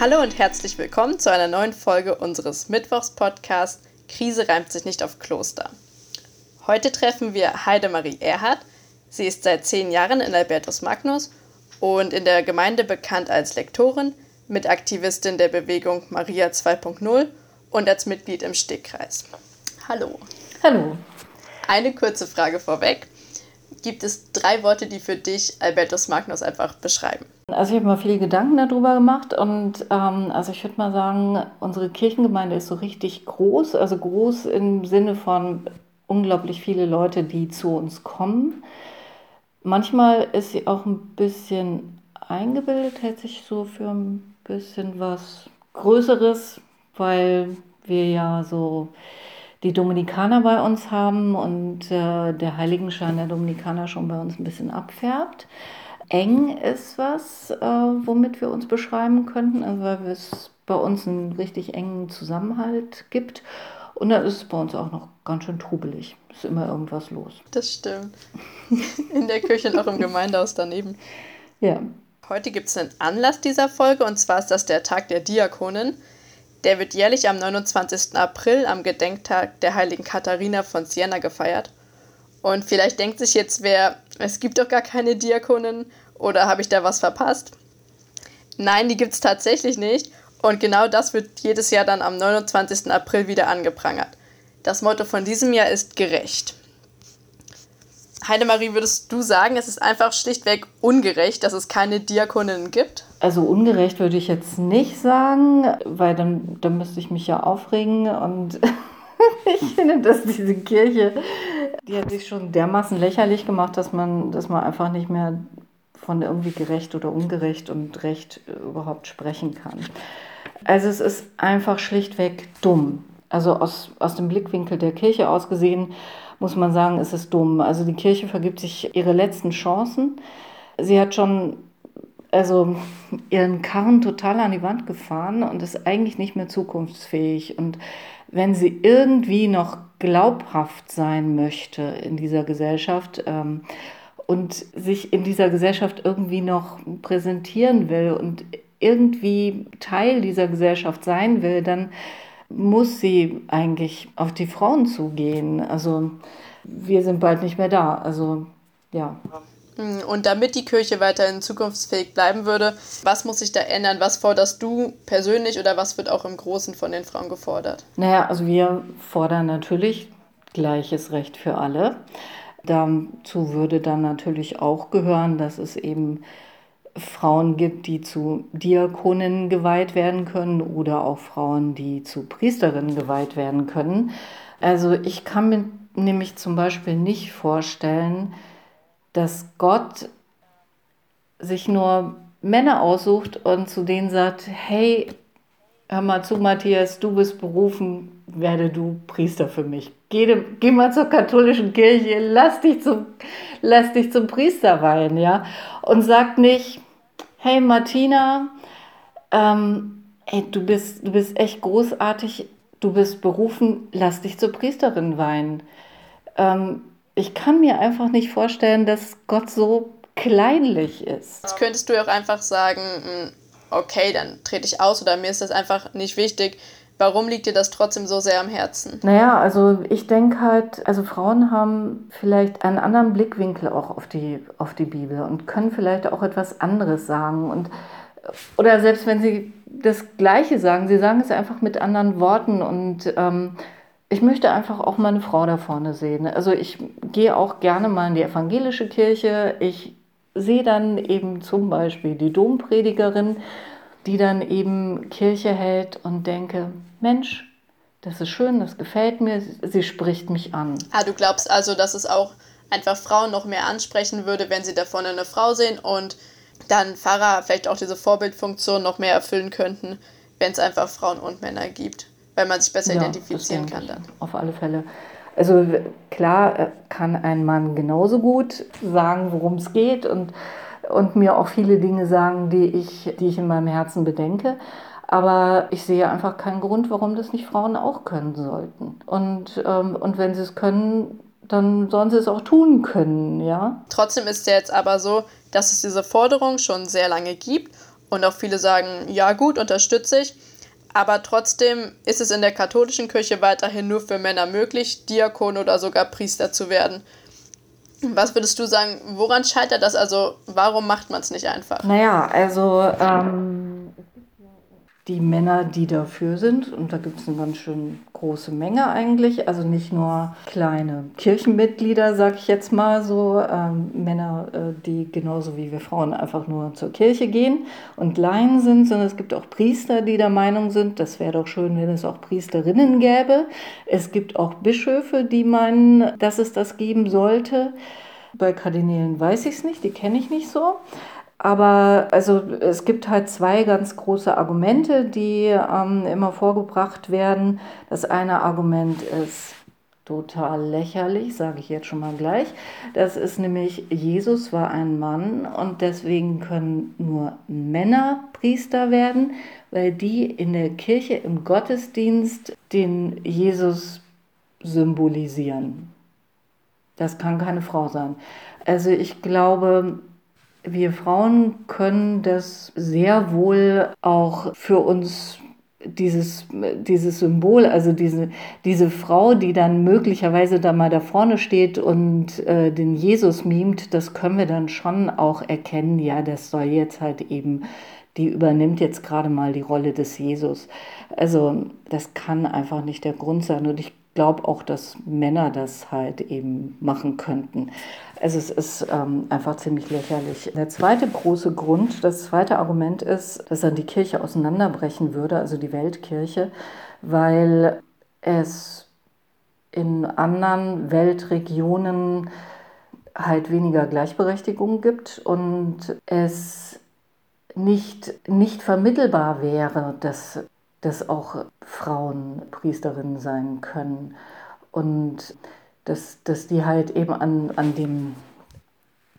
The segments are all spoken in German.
Hallo und herzlich willkommen zu einer neuen Folge unseres Mittwochs-Podcasts Krise reimt sich nicht auf Kloster. Heute treffen wir Heidemarie Erhardt. Sie ist seit zehn Jahren in Albertus Magnus und in der Gemeinde bekannt als Lektorin, Mitaktivistin der Bewegung Maria 2.0 und als Mitglied im Stegkreis. Hallo. Hallo. Eine kurze Frage vorweg. Gibt es drei Worte, die für dich Albertus Magnus einfach beschreiben? Also ich habe mal viele Gedanken darüber gemacht und ähm, also ich würde mal sagen, unsere Kirchengemeinde ist so richtig groß, also groß im Sinne von unglaublich viele Leute, die zu uns kommen. Manchmal ist sie auch ein bisschen eingebildet, hält sich so für ein bisschen was Größeres, weil wir ja so die Dominikaner bei uns haben und äh, der Heiligenschein der Dominikaner schon bei uns ein bisschen abfärbt. Eng ist was, äh, womit wir uns beschreiben könnten, also weil es bei uns einen richtig engen Zusammenhalt gibt. Und dann ist es bei uns auch noch ganz schön trubelig. Ist immer irgendwas los. Das stimmt. In der Küche und auch im Gemeindehaus daneben. Ja. Heute gibt es einen Anlass dieser Folge und zwar ist das der Tag der Diakonin. Der wird jährlich am 29. April am Gedenktag der heiligen Katharina von Siena gefeiert. Und vielleicht denkt sich jetzt wer, es gibt doch gar keine Diakonin oder habe ich da was verpasst? Nein, die gibt es tatsächlich nicht. Und genau das wird jedes Jahr dann am 29. April wieder angeprangert. Das Motto von diesem Jahr ist gerecht. Heidemarie, würdest du sagen, es ist einfach schlichtweg ungerecht, dass es keine Diakoninnen gibt? Also ungerecht würde ich jetzt nicht sagen, weil dann, dann müsste ich mich ja aufregen und ich finde, dass diese Kirche, die hat sich schon dermaßen lächerlich gemacht, dass man, dass man einfach nicht mehr von irgendwie gerecht oder ungerecht und recht überhaupt sprechen kann. Also es ist einfach schlichtweg dumm. Also aus, aus dem Blickwinkel der Kirche aus gesehen muss man sagen, es ist dumm. Also die Kirche vergibt sich ihre letzten Chancen. Sie hat schon also ihren Karren total an die Wand gefahren und ist eigentlich nicht mehr zukunftsfähig. Und wenn sie irgendwie noch glaubhaft sein möchte in dieser Gesellschaft ähm, und sich in dieser Gesellschaft irgendwie noch präsentieren will und irgendwie Teil dieser Gesellschaft sein will, dann muss sie eigentlich auf die Frauen zugehen. Also wir sind bald nicht mehr da. Also ja. Und damit die Kirche weiterhin zukunftsfähig bleiben würde, was muss sich da ändern? Was forderst du persönlich oder was wird auch im Großen von den Frauen gefordert? Naja, also wir fordern natürlich gleiches Recht für alle. Dazu würde dann natürlich auch gehören, dass es eben Frauen gibt, die zu Diakoninnen geweiht werden können oder auch Frauen, die zu Priesterinnen geweiht werden können. Also ich kann mir nämlich zum Beispiel nicht vorstellen, dass Gott sich nur Männer aussucht und zu denen sagt, hey, hör mal zu, Matthias, du bist berufen, werde du Priester für mich. Geh, geh mal zur katholischen Kirche, lass dich zum, lass dich zum Priester weihen, ja. Und sagt nicht, hey Martina, ähm, ey, du bist, du bist echt großartig, du bist berufen, lass dich zur Priesterin weihen. Ähm, ich kann mir einfach nicht vorstellen, dass Gott so kleinlich ist. Jetzt könntest du auch einfach sagen, hm, okay, dann trete ich aus oder mir ist das einfach nicht wichtig. Warum liegt dir das trotzdem so sehr am Herzen? Naja, also ich denke halt, also Frauen haben vielleicht einen anderen Blickwinkel auch auf die, auf die Bibel und können vielleicht auch etwas anderes sagen. Und, oder selbst wenn sie das Gleiche sagen, sie sagen es einfach mit anderen Worten und ähm, ich möchte einfach auch meine Frau da vorne sehen. Also ich gehe auch gerne mal in die evangelische Kirche. Ich sehe dann eben zum Beispiel die Dompredigerin, die dann eben Kirche hält und denke, Mensch, das ist schön, das gefällt mir, sie spricht mich an. Ah, du glaubst also, dass es auch einfach Frauen noch mehr ansprechen würde, wenn sie da vorne eine Frau sehen und dann Pfarrer vielleicht auch diese Vorbildfunktion noch mehr erfüllen könnten, wenn es einfach Frauen und Männer gibt weil man sich besser ja, identifizieren kann dann. Auf alle Fälle. Also klar äh, kann ein Mann genauso gut sagen, worum es geht und, und mir auch viele Dinge sagen, die ich, die ich in meinem Herzen bedenke. Aber ich sehe einfach keinen Grund, warum das nicht Frauen auch können sollten. Und, ähm, und wenn sie es können, dann sollen sie es auch tun können, ja. Trotzdem ist es jetzt aber so, dass es diese Forderung schon sehr lange gibt Und auch viele sagen, ja gut, unterstütze ich. Aber trotzdem ist es in der katholischen Kirche weiterhin nur für Männer möglich, Diakon oder sogar Priester zu werden. Was würdest du sagen, woran scheitert das? Also warum macht man es nicht einfach? Naja, also ähm, die Männer, die dafür sind. Und da gibt es eine ganz schön große Menge eigentlich. Also nicht nur kleine Kirchenmitglieder, sag ich jetzt mal so, ähm, Männer, äh, die genauso wie wir Frauen einfach nur zur Kirche gehen und Laien sind, sondern es gibt auch Priester, die der Meinung sind, das wäre doch schön, wenn es auch Priesterinnen gäbe. Es gibt auch Bischöfe, die meinen, dass es das geben sollte. Bei Kardinälen weiß ich es nicht, die kenne ich nicht so. Aber also es gibt halt zwei ganz große Argumente, die ähm, immer vorgebracht werden. Das eine Argument ist total lächerlich, sage ich jetzt schon mal gleich. Das ist nämlich, Jesus war ein Mann und deswegen können nur Männer Priester werden, weil die in der Kirche im Gottesdienst den Jesus symbolisieren. Das kann keine Frau sein. Also ich glaube, wir Frauen können das sehr wohl auch für uns dieses, dieses Symbol, also diese, diese Frau, die dann möglicherweise da mal da vorne steht und äh, den Jesus mimt, das können wir dann schon auch erkennen, ja, das soll jetzt halt eben, die übernimmt jetzt gerade mal die Rolle des Jesus. Also das kann einfach nicht der Grund sein und ich glaube auch, dass Männer das halt eben machen könnten. Also es ist ähm, einfach ziemlich lächerlich. Der zweite große Grund, das zweite Argument ist, dass dann die Kirche auseinanderbrechen würde, also die Weltkirche, weil es in anderen Weltregionen halt weniger Gleichberechtigung gibt und es nicht, nicht vermittelbar wäre, dass, dass auch Frauen Priesterinnen sein können. Und dass, dass die halt eben an, an dem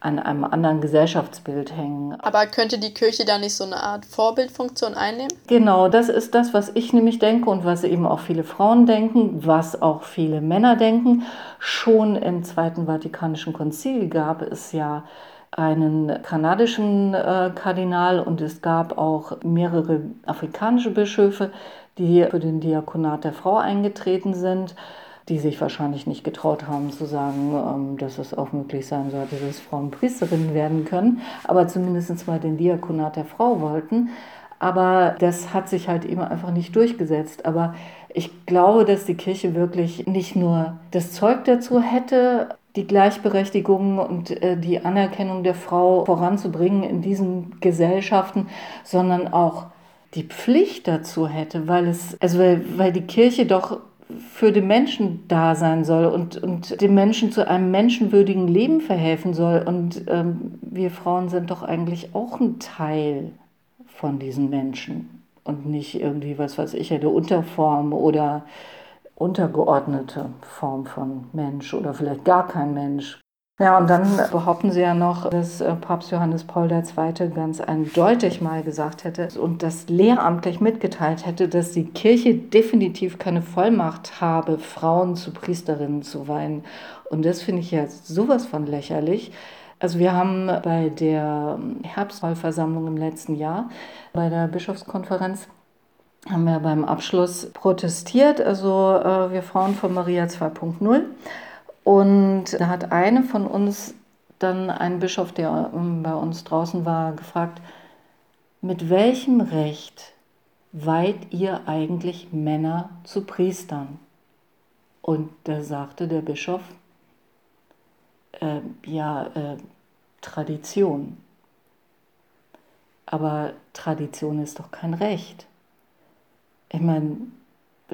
an einem anderen Gesellschaftsbild hängen. Aber könnte die Kirche da nicht so eine Art Vorbildfunktion einnehmen? Genau, das ist das, was ich nämlich denke und was eben auch viele Frauen denken, was auch viele Männer denken. Schon im Zweiten Vatikanischen Konzil gab es ja einen kanadischen äh, Kardinal und es gab auch mehrere afrikanische Bischöfe, die für den Diakonat der Frau eingetreten sind die sich wahrscheinlich nicht getraut haben zu sagen, ähm, dass es auch möglich sein sollte, dass Frauen Priesterinnen werden können, aber zumindest mal den Diakonat der Frau wollten. Aber das hat sich halt eben einfach nicht durchgesetzt. Aber ich glaube, dass die Kirche wirklich nicht nur das Zeug dazu hätte, die Gleichberechtigung und äh, die Anerkennung der Frau voranzubringen in diesen Gesellschaften, sondern auch die Pflicht dazu hätte, weil es, also weil, weil die Kirche doch für den Menschen da sein soll und, und dem Menschen zu einem menschenwürdigen Leben verhelfen soll. Und ähm, wir Frauen sind doch eigentlich auch ein Teil von diesen Menschen und nicht irgendwie, was weiß ich, eine Unterform oder untergeordnete Form von Mensch oder vielleicht gar kein Mensch. Ja, und dann behaupten sie ja noch, dass äh, Papst Johannes Paul II. ganz eindeutig mal gesagt hätte und das lehramtlich mitgeteilt hätte, dass die Kirche definitiv keine Vollmacht habe, Frauen zu Priesterinnen zu weihen. Und das finde ich ja sowas von lächerlich. Also wir haben bei der Herbstwahlversammlung im letzten Jahr, bei der Bischofskonferenz, haben wir beim Abschluss protestiert, also äh, wir Frauen von Maria 2.0. Und da hat eine von uns dann ein Bischof, der ähm, bei uns draußen war, gefragt, mit welchem Recht weiht ihr eigentlich Männer zu Priestern? Und da sagte der Bischof, äh, ja, äh, Tradition. Aber Tradition ist doch kein Recht. Ich meine,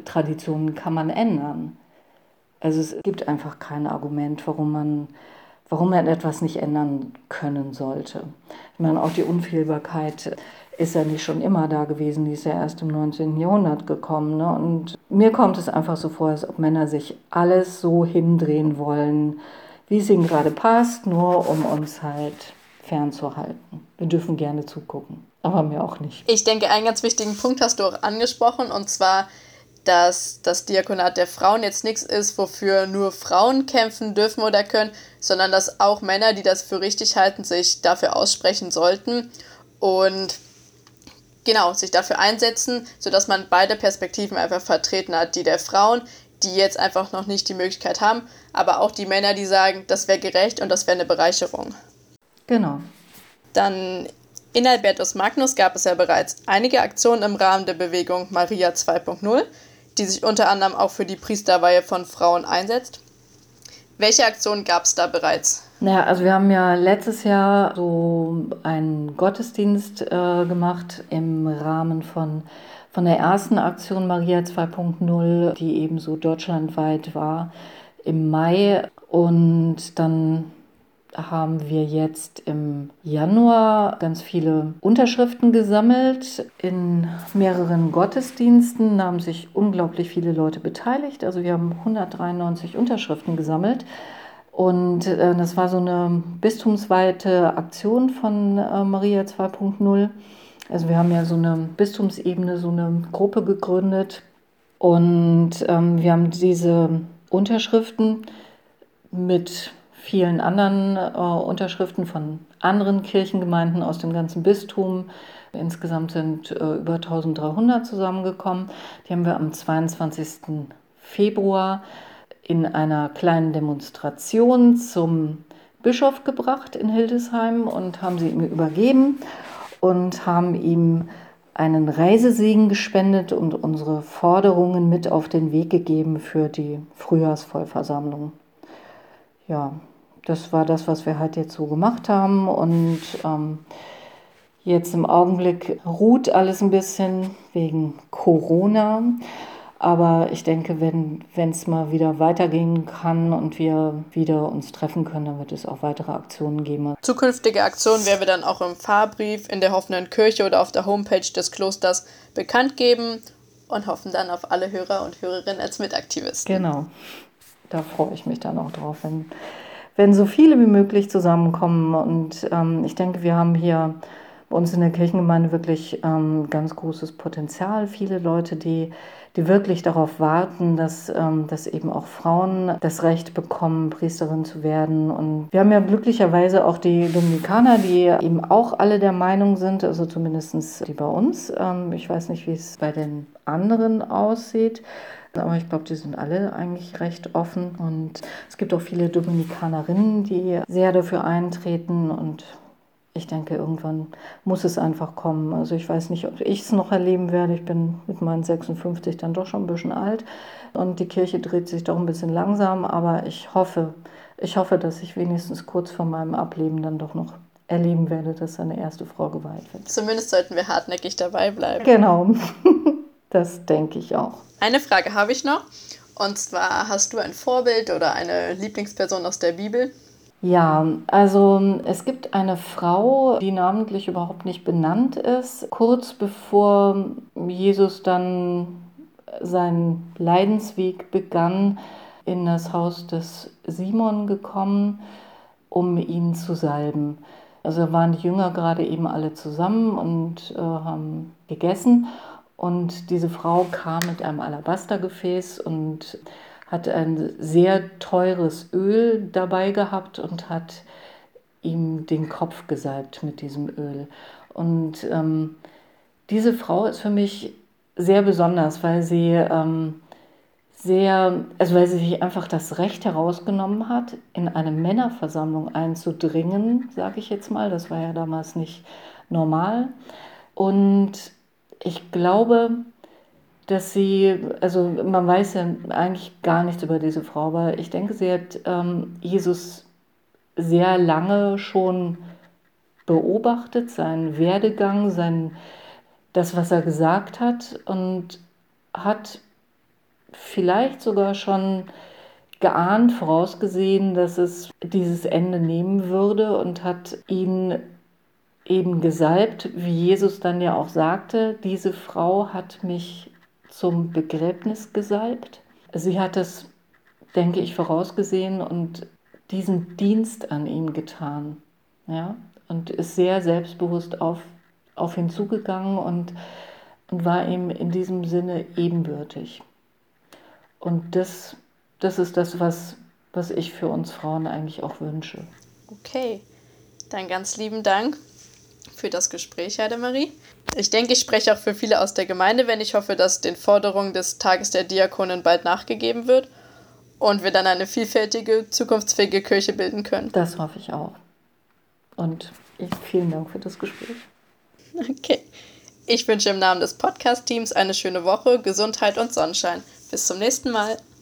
Traditionen kann man ändern. Also es gibt einfach kein Argument, warum man, warum man etwas nicht ändern können sollte. Ich meine, auch die Unfehlbarkeit ist ja nicht schon immer da gewesen, die ist ja erst im 19. Jahrhundert gekommen. Ne? Und mir kommt es einfach so vor, als ob Männer sich alles so hindrehen wollen, wie es ihnen gerade passt, nur um uns halt fernzuhalten. Wir dürfen gerne zugucken, aber mir auch nicht. Ich denke, einen ganz wichtigen Punkt hast du auch angesprochen, und zwar dass das Diakonat der Frauen jetzt nichts ist, wofür nur Frauen kämpfen dürfen oder können, sondern dass auch Männer, die das für richtig halten, sich dafür aussprechen sollten. Und genau, sich dafür einsetzen, sodass man beide Perspektiven einfach vertreten hat. Die der Frauen, die jetzt einfach noch nicht die Möglichkeit haben, aber auch die Männer, die sagen, das wäre gerecht und das wäre eine Bereicherung. Genau. Dann in Albertus Magnus gab es ja bereits einige Aktionen im Rahmen der Bewegung Maria 2.0, die sich unter anderem auch für die Priesterweihe von Frauen einsetzt. Welche Aktionen gab es da bereits? Naja, also wir haben ja letztes Jahr so einen Gottesdienst äh, gemacht im Rahmen von, von der ersten Aktion Maria 2.0, die eben so deutschlandweit war im Mai. Und dann haben wir jetzt im Januar ganz viele Unterschriften gesammelt in mehreren Gottesdiensten. Haben sich unglaublich viele Leute beteiligt. Also wir haben 193 Unterschriften gesammelt. Und äh, das war so eine bistumsweite Aktion von äh, Maria 2.0. Also wir haben ja so eine Bistumsebene, so eine Gruppe gegründet. Und ähm, wir haben diese Unterschriften mit vielen anderen äh, Unterschriften von anderen Kirchengemeinden aus dem ganzen Bistum. Insgesamt sind äh, über 1300 zusammengekommen. Die haben wir am 22. Februar in einer kleinen Demonstration zum Bischof gebracht in Hildesheim und haben sie ihm übergeben und haben ihm einen Reisesegen gespendet und unsere Forderungen mit auf den Weg gegeben für die Frühjahrsvollversammlung. Ja, das war das, was wir halt jetzt so gemacht haben und ähm, jetzt im Augenblick ruht alles ein bisschen wegen Corona. Aber ich denke, wenn es mal wieder weitergehen kann und wir wieder uns treffen können, dann wird es auch weitere Aktionen geben. Zukünftige Aktionen werden wir dann auch im Fahrbrief in der offenen Kirche oder auf der Homepage des Klosters bekannt geben und hoffen dann auf alle Hörer und Hörerinnen als Mitaktivisten. Genau. Da freue ich mich dann auch drauf, wenn, wenn so viele wie möglich zusammenkommen. Und ähm, ich denke, wir haben hier bei uns in der Kirchengemeinde wirklich ähm, ganz großes Potenzial. Viele Leute, die die wirklich darauf warten, dass, ähm, dass eben auch Frauen das Recht bekommen, Priesterin zu werden. Und wir haben ja glücklicherweise auch die Dominikaner, die eben auch alle der Meinung sind, also zumindest die bei uns. Ähm, ich weiß nicht, wie es bei den anderen aussieht. Aber ich glaube, die sind alle eigentlich recht offen. Und es gibt auch viele Dominikanerinnen, die sehr dafür eintreten und ich denke, irgendwann muss es einfach kommen. Also ich weiß nicht, ob ich es noch erleben werde. Ich bin mit meinen 56 dann doch schon ein bisschen alt und die Kirche dreht sich doch ein bisschen langsam, aber ich hoffe, ich hoffe, dass ich wenigstens kurz vor meinem Ableben dann doch noch erleben werde, dass eine erste Frau geweiht wird. Zumindest sollten wir hartnäckig dabei bleiben. Genau, das denke ich auch. Eine Frage habe ich noch. Und zwar, hast du ein Vorbild oder eine Lieblingsperson aus der Bibel? Ja, also es gibt eine Frau, die namentlich überhaupt nicht benannt ist. Kurz bevor Jesus dann seinen Leidensweg begann, in das Haus des Simon gekommen, um ihn zu salben. Also waren die Jünger gerade eben alle zusammen und äh, haben gegessen. Und diese Frau kam mit einem Alabastergefäß und hat ein sehr teures Öl dabei gehabt und hat ihm den Kopf gesalbt mit diesem Öl. Und ähm, diese Frau ist für mich sehr besonders, weil sie ähm, sehr, also weil sie sich einfach das Recht herausgenommen hat, in eine Männerversammlung einzudringen, sage ich jetzt mal. Das war ja damals nicht normal. Und ich glaube, dass sie, also man weiß ja eigentlich gar nichts über diese Frau, aber ich denke, sie hat ähm, Jesus sehr lange schon beobachtet, seinen Werdegang, sein, das, was er gesagt hat und hat vielleicht sogar schon geahnt, vorausgesehen, dass es dieses Ende nehmen würde und hat ihn eben gesalbt, wie Jesus dann ja auch sagte, diese Frau hat mich zum Begräbnis gesalbt. Sie hat es, denke ich, vorausgesehen und diesen Dienst an ihm getan. Ja? Und ist sehr selbstbewusst auf, auf ihn zugegangen und, und war ihm in diesem Sinne ebenbürtig. Und das, das ist das, was, was ich für uns Frauen eigentlich auch wünsche. Okay, dann ganz lieben Dank für das Gespräch, Heidemarie. Ich denke, ich spreche auch für viele aus der Gemeinde, wenn ich hoffe, dass den Forderungen des Tages der Diakonin bald nachgegeben wird und wir dann eine vielfältige, zukunftsfähige Kirche bilden können. Das hoffe ich auch. Und vielen Dank für das Gespräch. Okay. Ich wünsche im Namen des Podcast-Teams eine schöne Woche, Gesundheit und Sonnenschein. Bis zum nächsten Mal.